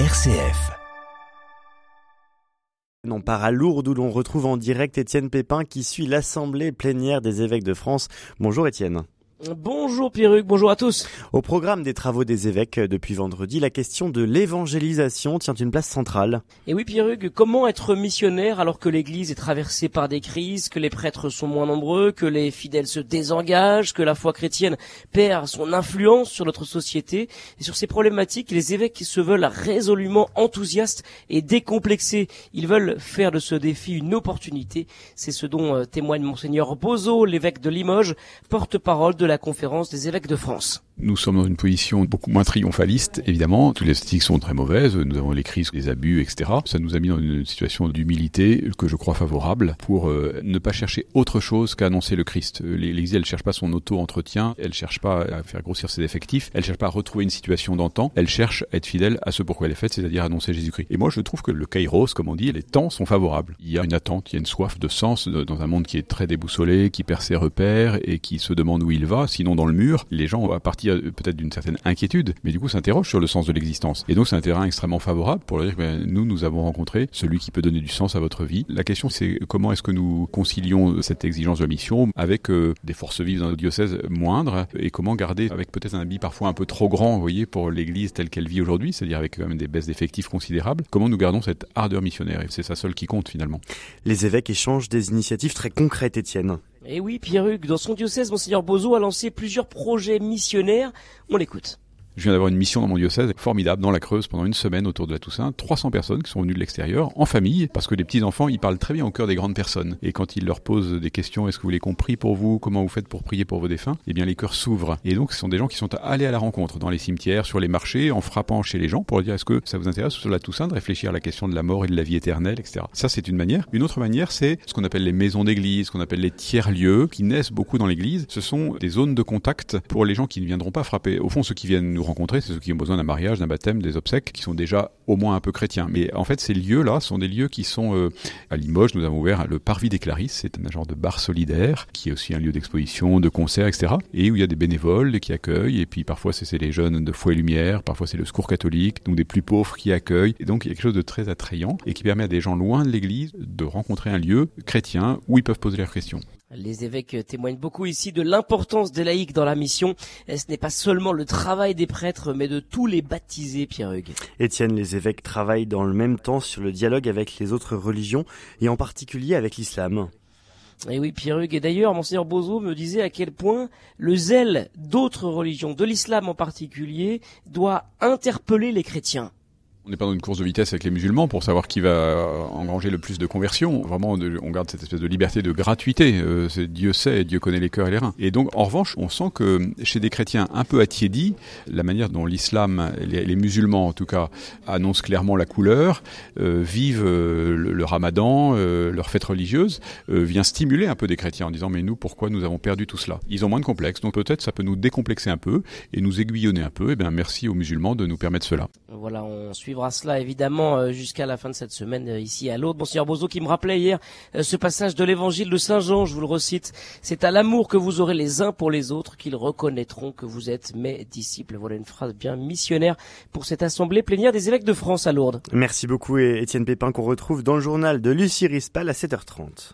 RCF. On part à Lourdes où l'on retrouve en direct Étienne Pépin qui suit l'Assemblée plénière des évêques de France. Bonjour Étienne. Bonjour Pierruc, bonjour à tous. Au programme des travaux des évêques depuis vendredi, la question de l'évangélisation tient une place centrale. Et oui Pierruc, comment être missionnaire alors que l'Église est traversée par des crises, que les prêtres sont moins nombreux, que les fidèles se désengagent, que la foi chrétienne perd son influence sur notre société? Et sur ces problématiques, les évêques se veulent résolument enthousiastes et décomplexés. Ils veulent faire de ce défi une opportunité. C'est ce dont euh, témoigne monseigneur Bozo, l'évêque de Limoges, porte-parole de la la conférence des évêques de France. Nous sommes dans une position beaucoup moins triomphaliste, évidemment. Toutes les statistiques sont très mauvaises. Nous avons les crises, les abus, etc. Ça nous a mis dans une situation d'humilité que je crois favorable pour euh, ne pas chercher autre chose qu'à annoncer le Christ. L'Église, elle cherche pas son auto-entretien, elle cherche pas à faire grossir ses effectifs, elle cherche pas à retrouver une situation d'antan, elle cherche à être fidèle à ce pourquoi elle est faite, c'est-à-dire annoncer Jésus-Christ. Et moi, je trouve que le kairos, comme on dit, les temps sont favorables. Il y a une attente, il y a une soif de sens dans un monde qui est très déboussolé, qui perd ses repères et qui se demande où il va sinon dans le mur, les gens, à partir peut-être d'une certaine inquiétude, mais du coup s'interrogent sur le sens de l'existence. Et donc c'est un terrain extrêmement favorable pour dire, ben, nous, nous avons rencontré celui qui peut donner du sens à votre vie. La question c'est comment est-ce que nous concilions cette exigence de mission avec euh, des forces vives dans nos diocèses moindres et comment garder avec peut-être un habit parfois un peu trop grand, vous voyez, pour l'Église telle qu'elle vit aujourd'hui, c'est-à-dire avec quand même des baisses d'effectifs considérables, comment nous gardons cette ardeur missionnaire? Et c'est ça seule qui compte finalement. Les évêques échangent des initiatives très concrètes, Étienne. Et eh oui, Pierruc, dans son diocèse, Monseigneur Bozo a lancé plusieurs projets missionnaires. On l'écoute. Je viens d'avoir une mission dans mon diocèse formidable dans la Creuse pendant une semaine autour de la Toussaint. 300 personnes qui sont venues de l'extérieur en famille parce que les petits enfants ils parlent très bien au cœur des grandes personnes et quand ils leur posent des questions est-ce que vous qu'on prie pour vous? Comment vous faites pour prier pour vos défunts? Eh bien les cœurs s'ouvrent et donc ce sont des gens qui sont allés à la rencontre dans les cimetières sur les marchés en frappant chez les gens pour leur dire est-ce que ça vous intéresse sur la Toussaint de réfléchir à la question de la mort et de la vie éternelle etc. Ça c'est une manière. Une autre manière c'est ce qu'on appelle les maisons d'église, ce qu'on appelle les tiers lieux qui naissent beaucoup dans l'église. Ce sont des zones de contact pour les gens qui ne viendront pas frapper. Au fond ceux qui viennent nous rencontrer c'est ceux qui ont besoin d'un mariage, d'un baptême, des obsèques, qui sont déjà au moins un peu chrétiens. Mais en fait, ces lieux-là sont des lieux qui sont euh, à Limoges. Nous avons ouvert le Parvis des Clarisses, c'est un genre de bar solidaire qui est aussi un lieu d'exposition, de concert, etc. Et où il y a des bénévoles qui accueillent. Et puis parfois c'est les jeunes de foi et lumière, parfois c'est le secours catholique, donc des plus pauvres qui accueillent. Et donc il y a quelque chose de très attrayant et qui permet à des gens loin de l'Église de rencontrer un lieu chrétien où ils peuvent poser leurs questions. Les évêques témoignent beaucoup ici de l'importance des laïcs dans la mission. Ce n'est pas seulement le travail des prêtres, mais de tous les baptisés, Pierre Hugues. Étienne, les évêques travaillent dans le même temps sur le dialogue avec les autres religions, et en particulier avec l'islam. Et oui, Pierre Hugues. Et d'ailleurs, Monseigneur Bozo me disait à quel point le zèle d'autres religions, de l'islam en particulier, doit interpeller les chrétiens. On n'est pas dans une course de vitesse avec les musulmans pour savoir qui va engranger le plus de conversions. Vraiment, on garde cette espèce de liberté de gratuité. Euh, Dieu sait, Dieu connaît les cœurs et les reins. Et donc, en revanche, on sent que chez des chrétiens un peu attiédis, la manière dont l'islam, les, musulmans en tout cas, annoncent clairement la couleur, euh, vivent euh, le, ramadan, leur fête religieuse, vient stimuler un peu des chrétiens en disant mais nous, pourquoi nous avons perdu tout cela? Ils ont moins de complexes, donc peut-être ça peut nous décomplexer un peu et nous aiguillonner un peu. Et eh bien, merci aux musulmans de nous permettre cela. Voilà, on suivra cela évidemment euh, jusqu'à la fin de cette semaine euh, ici à l'autre. Monsieur Bozo qui me rappelait hier euh, ce passage de l'évangile de Saint Jean, je vous le recite. C'est à l'amour que vous aurez les uns pour les autres qu'ils reconnaîtront que vous êtes mes disciples. Voilà une phrase bien missionnaire pour cette assemblée plénière des évêques de France à Lourdes. Merci beaucoup Étienne Pépin qu'on retrouve dans le journal de Lucie Rispal à 7h30.